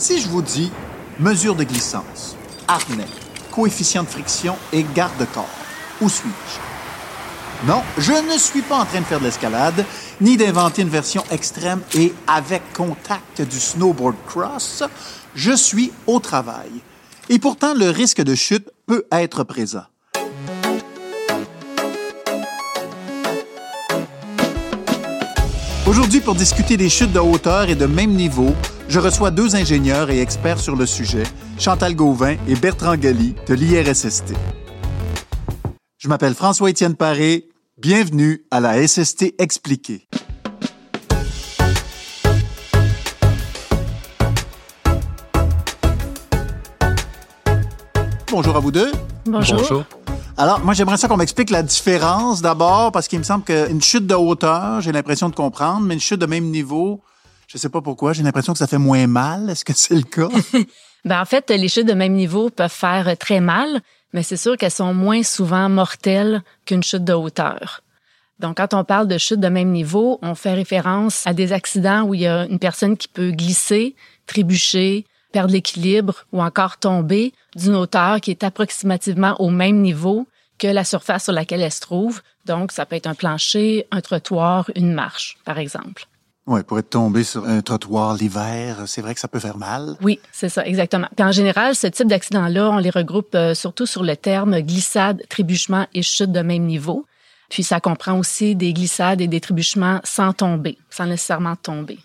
Si je vous dis mesure de glissance, harnais, coefficient de friction et garde-corps, où suis-je? Non, je ne suis pas en train de faire de l'escalade, ni d'inventer une version extrême et avec contact du snowboard cross. Je suis au travail. Et pourtant, le risque de chute peut être présent. Aujourd'hui, pour discuter des chutes de hauteur et de même niveau, je reçois deux ingénieurs et experts sur le sujet, Chantal Gauvin et Bertrand Galli de l'IRSST. Je m'appelle François-Étienne Paré. Bienvenue à la SST expliquée. Bonjour à vous deux. Bonjour. Bonjour. Alors, moi, j'aimerais ça qu'on m'explique la différence d'abord, parce qu'il me semble qu'une chute de hauteur, j'ai l'impression de comprendre, mais une chute de même niveau, je sais pas pourquoi, j'ai l'impression que ça fait moins mal. Est-ce que c'est le cas? Ben, en fait, les chutes de même niveau peuvent faire très mal, mais c'est sûr qu'elles sont moins souvent mortelles qu'une chute de hauteur. Donc, quand on parle de chute de même niveau, on fait référence à des accidents où il y a une personne qui peut glisser, trébucher, perdre l'équilibre ou encore tomber d'une hauteur qui est approximativement au même niveau que la surface sur laquelle elle se trouve. Donc, ça peut être un plancher, un trottoir, une marche, par exemple. Oui, pour être tombé sur un trottoir l'hiver, c'est vrai que ça peut faire mal. Oui, c'est ça, exactement. Puis en général, ce type d'accident-là, on les regroupe euh, surtout sur le terme glissade, trébuchement et chute de même niveau. Puis ça comprend aussi des glissades et des trébuchements sans tomber, sans nécessairement tomber.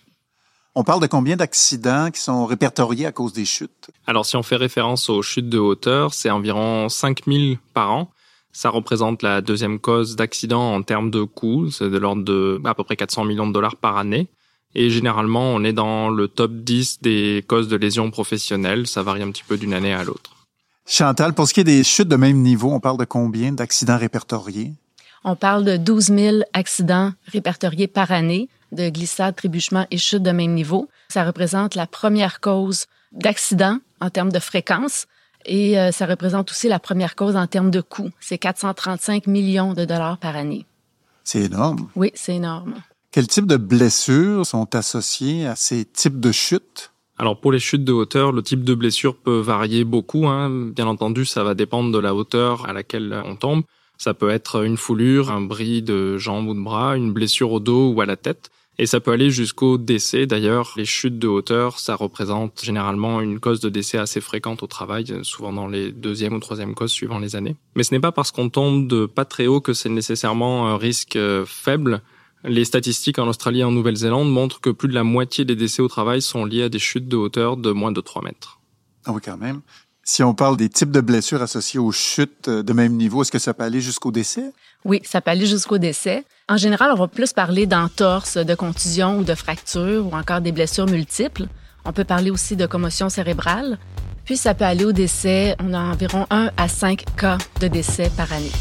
On parle de combien d'accidents qui sont répertoriés à cause des chutes? Alors, si on fait référence aux chutes de hauteur, c'est environ 5000 par an. Ça représente la deuxième cause d'accident en termes de coûts. C'est de l'ordre de à peu près 400 millions de dollars par année. Et généralement, on est dans le top 10 des causes de lésions professionnelles. Ça varie un petit peu d'une année à l'autre. Chantal, pour ce qui est des chutes de même niveau, on parle de combien d'accidents répertoriés? On parle de 12 000 accidents répertoriés par année de glissade, trébuchement et chute de même niveau. Ça représente la première cause d'accident en termes de fréquence et euh, ça représente aussi la première cause en termes de coût. C'est 435 millions de dollars par année. C'est énorme. Oui, c'est énorme. Quel type de blessures sont associées à ces types de chutes? Alors pour les chutes de hauteur, le type de blessure peut varier beaucoup. Hein. Bien entendu, ça va dépendre de la hauteur à laquelle on tombe. Ça peut être une foulure, un bris de jambe ou de bras, une blessure au dos ou à la tête. Et ça peut aller jusqu'au décès. D'ailleurs, les chutes de hauteur, ça représente généralement une cause de décès assez fréquente au travail, souvent dans les deuxième ou troisième causes suivant les années. Mais ce n'est pas parce qu'on tombe de pas très haut que c'est nécessairement un risque euh, faible. Les statistiques en Australie et en Nouvelle-Zélande montrent que plus de la moitié des décès au travail sont liés à des chutes de hauteur de moins de 3 mètres. Ah oui, quand même. Si on parle des types de blessures associées aux chutes de même niveau, est-ce que ça peut aller jusqu'au décès? Oui, ça peut aller jusqu'au décès. En général, on va plus parler d'entorse, de contusion ou de fracture ou encore des blessures multiples. On peut parler aussi de commotion cérébrale. Puis ça peut aller au décès. On a environ 1 à 5 cas de décès par année.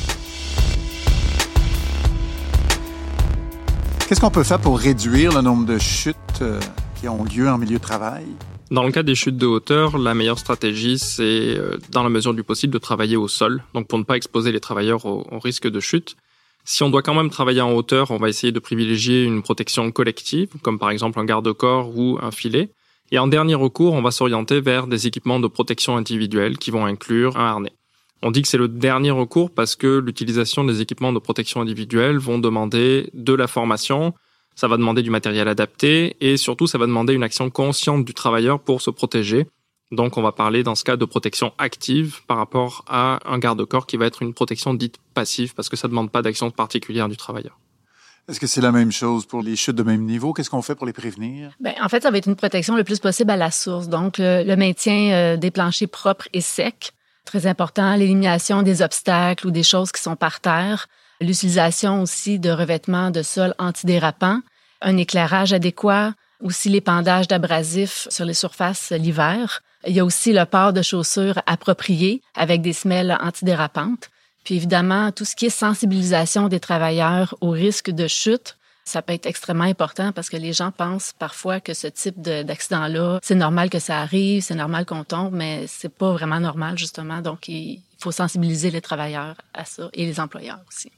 Qu'est-ce qu'on peut faire pour réduire le nombre de chutes euh, qui ont lieu en milieu de travail? Dans le cas des chutes de hauteur, la meilleure stratégie, c'est, euh, dans la mesure du possible, de travailler au sol, donc pour ne pas exposer les travailleurs au, au, risque de chute. Si on doit quand même travailler en hauteur, on va essayer de privilégier une protection collective, comme par exemple un garde-corps ou un filet. Et en dernier recours, on va s'orienter vers des équipements de protection individuelle qui vont inclure un harnais. On dit que c'est le dernier recours parce que l'utilisation des équipements de protection individuelle vont demander de la formation, ça va demander du matériel adapté et surtout ça va demander une action consciente du travailleur pour se protéger. Donc on va parler dans ce cas de protection active par rapport à un garde-corps qui va être une protection dite passive parce que ça ne demande pas d'action particulière du travailleur. Est-ce que c'est la même chose pour les chutes de même niveau? Qu'est-ce qu'on fait pour les prévenir? Ben, en fait, ça va être une protection le plus possible à la source. Donc, le, le maintien euh, des planchers propres et secs. Très important. L'élimination des obstacles ou des choses qui sont par terre. L'utilisation aussi de revêtements de sol antidérapants. Un éclairage adéquat. Aussi l'épandage d'abrasifs sur les surfaces l'hiver. Il y a aussi le port de chaussures appropriées avec des semelles antidérapantes. Puis évidemment, tout ce qui est sensibilisation des travailleurs au risque de chute, ça peut être extrêmement important parce que les gens pensent parfois que ce type d'accident-là, c'est normal que ça arrive, c'est normal qu'on tombe, mais c'est pas vraiment normal justement. Donc, il faut sensibiliser les travailleurs à ça et les employeurs aussi.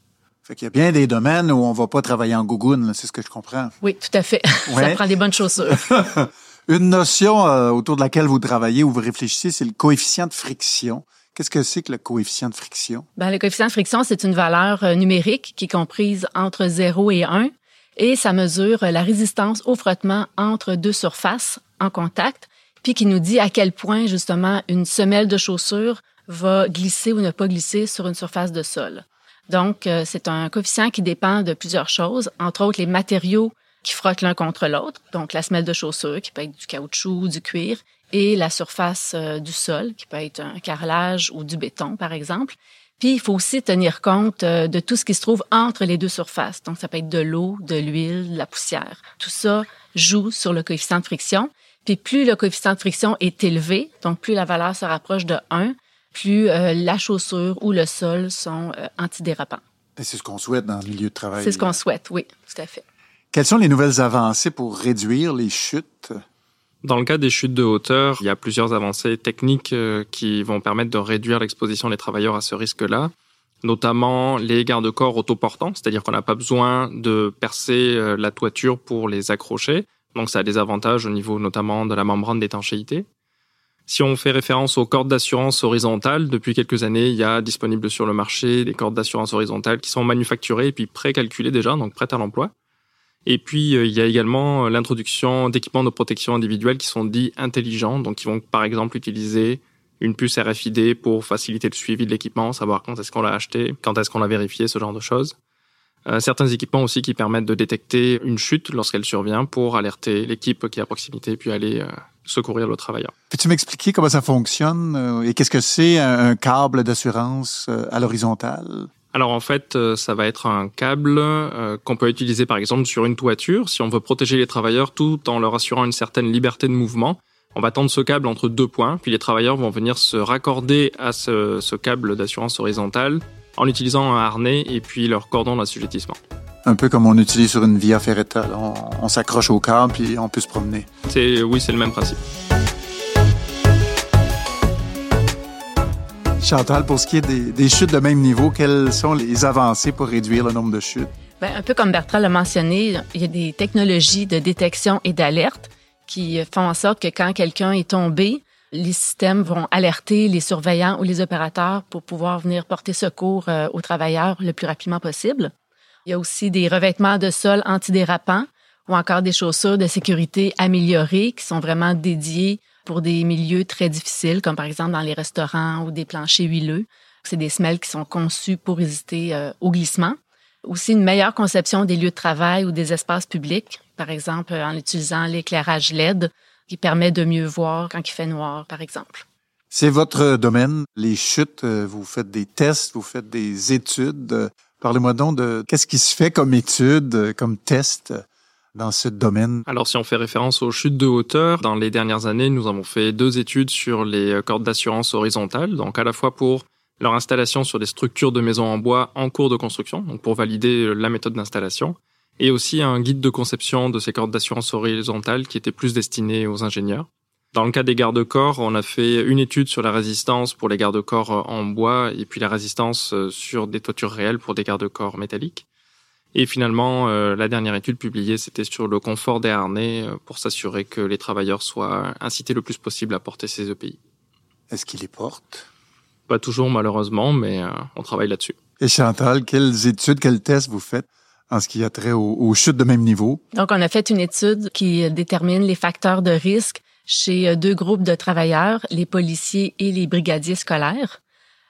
Fait qu'il y a bien des domaines où on va pas travailler en gougoune, c'est ce que je comprends. Oui, tout à fait. Ouais. ça prend des bonnes chaussures. Une notion euh, autour de laquelle vous travaillez ou vous réfléchissez, c'est le coefficient de friction. Qu'est-ce que c'est que le coefficient de friction? Ben, le coefficient de friction, c'est une valeur euh, numérique qui est comprise entre 0 et 1 et ça mesure la résistance au frottement entre deux surfaces en contact, puis qui nous dit à quel point justement une semelle de chaussure va glisser ou ne pas glisser sur une surface de sol. Donc, euh, c'est un coefficient qui dépend de plusieurs choses, entre autres les matériaux qui frottent l'un contre l'autre, donc la semelle de chaussure qui peut être du caoutchouc, du cuir, et la surface euh, du sol qui peut être un carrelage ou du béton, par exemple. Puis, il faut aussi tenir compte euh, de tout ce qui se trouve entre les deux surfaces. Donc, ça peut être de l'eau, de l'huile, de la poussière. Tout ça joue sur le coefficient de friction. Puis, plus le coefficient de friction est élevé, donc plus la valeur se rapproche de 1, plus euh, la chaussure ou le sol sont euh, antidérapants. C'est ce qu'on souhaite dans le milieu de travail. C'est ce qu'on souhaite, oui, tout à fait. Quelles sont les nouvelles avancées pour réduire les chutes? Dans le cas des chutes de hauteur, il y a plusieurs avancées techniques euh, qui vont permettre de réduire l'exposition des travailleurs à ce risque-là, notamment les garde-corps autoportants, c'est-à-dire qu'on n'a pas besoin de percer la toiture pour les accrocher. Donc ça a des avantages au niveau notamment de la membrane d'étanchéité. Si on fait référence aux cordes d'assurance horizontales, depuis quelques années, il y a disponible sur le marché des cordes d'assurance horizontales qui sont manufacturées et puis pré-calculées déjà, donc prêtes à l'emploi. Et puis, euh, il y a également l'introduction d'équipements de protection individuelle qui sont dits intelligents, donc qui vont par exemple utiliser une puce RFID pour faciliter le suivi de l'équipement, savoir quand est-ce qu'on l'a acheté, quand est-ce qu'on l'a vérifié, ce genre de choses. Euh, certains équipements aussi qui permettent de détecter une chute lorsqu'elle survient pour alerter l'équipe qui est à proximité puis aller euh, secourir le travailleur. Peux-tu m'expliquer comment ça fonctionne euh, et qu'est-ce que c'est un câble d'assurance à l'horizontale? Alors en fait, ça va être un câble qu'on peut utiliser par exemple sur une toiture si on veut protéger les travailleurs tout en leur assurant une certaine liberté de mouvement. On va tendre ce câble entre deux points, puis les travailleurs vont venir se raccorder à ce, ce câble d'assurance horizontale en utilisant un harnais et puis leur cordon d'assujettissement. Un peu comme on utilise sur une via ferrata. On, s'accroche au câble puis on peut se promener. C'est, oui, c'est le même principe. Chantal, pour ce qui est des, chutes de même niveau, quelles sont les avancées pour réduire le nombre de chutes? Bien, un peu comme Bertrand l'a mentionné, il y a des technologies de détection et d'alerte qui font en sorte que quand quelqu'un est tombé, les systèmes vont alerter les surveillants ou les opérateurs pour pouvoir venir porter secours euh, aux travailleurs le plus rapidement possible. Il y a aussi des revêtements de sol antidérapants ou encore des chaussures de sécurité améliorées qui sont vraiment dédiées pour des milieux très difficiles, comme par exemple dans les restaurants ou des planchers huileux. C'est des semelles qui sont conçues pour résister euh, au glissement. Aussi une meilleure conception des lieux de travail ou des espaces publics, par exemple en utilisant l'éclairage LED qui permet de mieux voir quand il fait noir, par exemple. C'est votre domaine, les chutes. Euh, vous faites des tests, vous faites des études. Parlez-moi donc de qu'est-ce qui se fait comme étude, comme test dans ce domaine? Alors, si on fait référence aux chutes de hauteur, dans les dernières années, nous avons fait deux études sur les cordes d'assurance horizontales, donc à la fois pour leur installation sur des structures de maisons en bois en cours de construction, donc pour valider la méthode d'installation, et aussi un guide de conception de ces cordes d'assurance horizontale qui était plus destiné aux ingénieurs. Dans le cas des garde-corps, on a fait une étude sur la résistance pour les garde-corps en bois et puis la résistance euh, sur des toitures réelles pour des garde-corps métalliques. Et finalement, euh, la dernière étude publiée, c'était sur le confort des harnais euh, pour s'assurer que les travailleurs soient incités le plus possible à porter ces EPI. Est-ce qu'ils les portent? Pas toujours malheureusement, mais on travaille là-dessus. Et Chantal, quelles études, quels tests vous faites en ce qui a trait aux, chutes de même niveau? Donc, on a fait une étude qui détermine les facteurs de risque chez euh, deux groupes de travailleurs, les policiers et les brigadiers scolaires.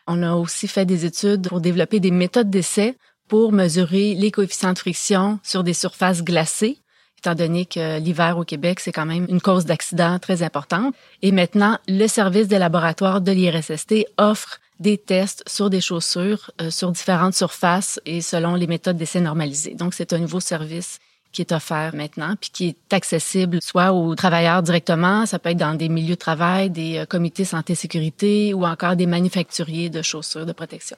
On a aussi fait des études pour développer des méthodes d'essai pour mesurer les coefficients de friction sur des surfaces glacées, étant donné que l'hiver au Québec, c'est quand même une cause d'accident très importante. Et maintenant, le service des laboratoires de l'IRSST offre des tests sur des chaussures, euh, sur différentes surfaces et selon les méthodes d'essai normalisées. Donc, c'est un nouveau service qui est offert maintenant, puis qui est accessible soit aux travailleurs directement, ça peut être dans des milieux de travail, des euh, comités santé-sécurité ou encore des manufacturiers de chaussures de protection.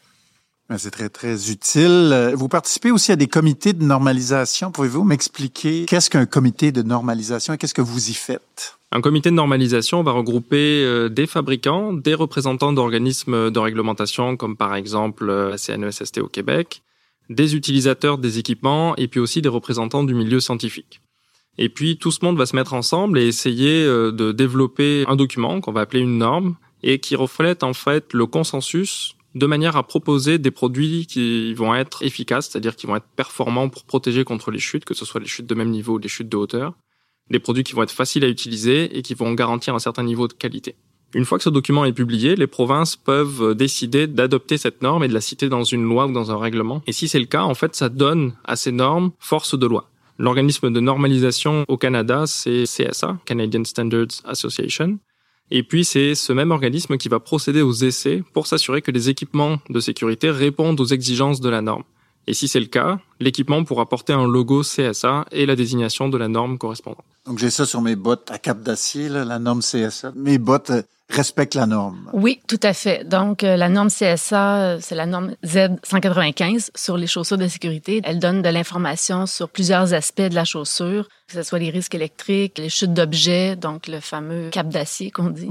Ben, c'est très, très utile. Euh, vous participez aussi à des comités de normalisation. Pouvez-vous m'expliquer qu'est-ce qu'un comité de normalisation et qu'est-ce que vous y faites? Un comité de normalisation va regrouper euh, des fabricants, des représentants d'organismes de réglementation comme par exemple la CNESST au Québec, des utilisateurs des équipements et puis aussi des représentants du milieu scientifique. Et puis tout ce monde va se mettre ensemble et essayer euh, de développer un document qu'on va appeler une norme et qui reflète en fait le consensus de manière à proposer des produits qui vont être efficaces, c'est-à-dire qui vont être performants pour protéger contre les chutes, que ce soit les chutes de même niveau ou les chutes de hauteur, des produits qui vont être faciles à utiliser et qui vont garantir un certain niveau de qualité. Une fois que ce document est publié, les provinces peuvent décider d'adopter cette norme et de la citer dans une loi ou dans un règlement. Et si c'est le cas, en fait, ça donne à ces normes force de loi. L'organisme de normalisation au Canada, c'est CSA, Canadian Standards Association. Et puis c'est ce même organisme qui va procéder aux essais pour s'assurer que les équipements de sécurité répondent aux exigences de la norme. Et si c'est le cas, l'équipement pourra porter un logo CSA et la désignation de la norme correspondante. Donc j'ai ça sur mes bottes à cap d'acier, la norme CSA. Mes bottes euh, respectent la norme. Oui, tout à fait. Donc euh, la norme CSA, euh, c'est la norme Z195 sur les chaussures de sécurité. Elle donne de l'information sur plusieurs aspects de la chaussure, que ce soit les risques électriques, les chutes d'objets, donc le fameux cap d'acier qu'on dit,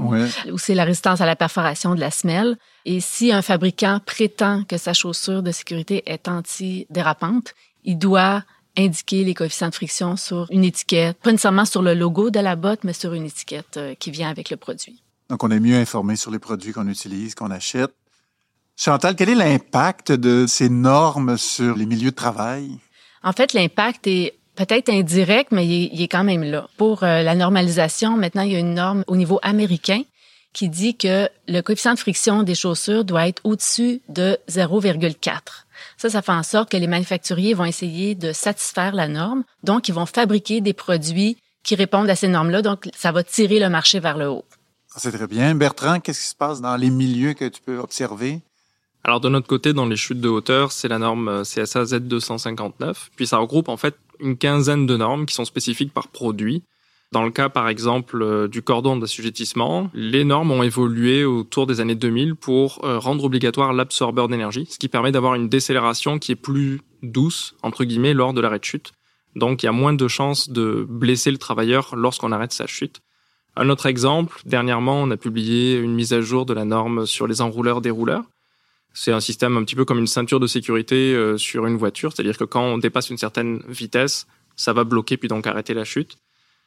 ou c'est la résistance à la perforation de la semelle. Et si un fabricant prétend que sa chaussure de sécurité est anti-dérapante, il doit indiquer les coefficients de friction sur une étiquette, pas nécessairement sur le logo de la botte, mais sur une étiquette euh, qui vient avec le produit. Donc, on est mieux informé sur les produits qu'on utilise, qu'on achète. Chantal, quel est l'impact de ces normes sur les milieux de travail? En fait, l'impact est peut-être indirect, mais il est, quand même là. Pour euh, la normalisation, maintenant, il y a une norme au niveau américain qui dit que le coefficient de friction des chaussures doit être au-dessus de 0,4. Ça, ça fait en sorte que les manufacturiers vont essayer de satisfaire la norme. Donc, ils vont fabriquer des produits qui répondent à ces normes-là. Donc, ça va tirer le marché vers le haut. C'est très bien. Bertrand, qu'est-ce qui se passe dans les milieux que tu peux observer? Alors, de notre côté, dans les chutes de hauteur, c'est la norme euh, CSA Z259. Puis, ça regroupe en fait une quinzaine de normes qui sont spécifiques par produit. Dans le cas, par exemple, euh, du cordon d'assujettissement, les normes ont évolué autour des années 2000 pour euh, rendre obligatoire l'absorbeur d'énergie, ce qui permet d'avoir une décélération qui est plus douce, entre guillemets, lors de l'arrêt de chute. Donc, il y a moins de chances de blesser le travailleur lorsqu'on arrête sa chute. Un autre exemple, dernièrement, on a publié une mise à jour de la norme sur les enrouleurs dérouleurs. C'est un système un petit peu comme une ceinture de sécurité euh, sur une voiture, c'est-à-dire que quand on dépasse une certaine vitesse, ça va bloquer puis donc arrêter la chute.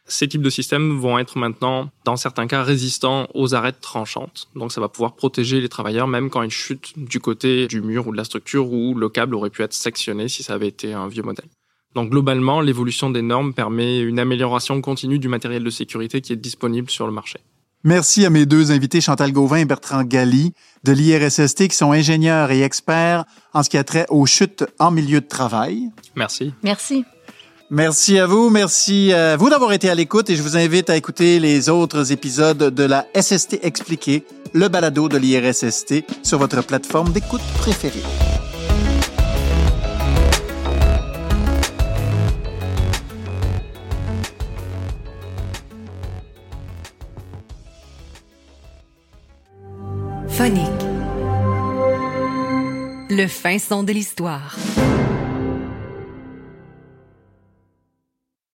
Ces types de systèmes vont être maintenant, dans certains cas, résistants aux arêtes tranchantes. Donc ça va pouvoir protéger les travailleurs même quand ils chutent du côté du mur ou de la structure où le câble aurait pu être sectionné si ça avait été un vieux modèle. Donc globalement, l'évolution des normes permet une amélioration continue du matériel de sécurité qui est disponible sur le marché. Merci à mes deux invités, Chantal Gauvin et Bertrand Galli, de l'IRSST, qui sont ingénieurs et experts en ce qui a trait aux chutes en milieu de travail. Merci. Merci. Merci à vous, merci à vous d'avoir été à l'écoute et je vous invite à écouter les autres épisodes de la SST expliquée, le balado de l'IRSST sur votre plateforme d'écoute préférée. Phonique. Le fin son de l'histoire.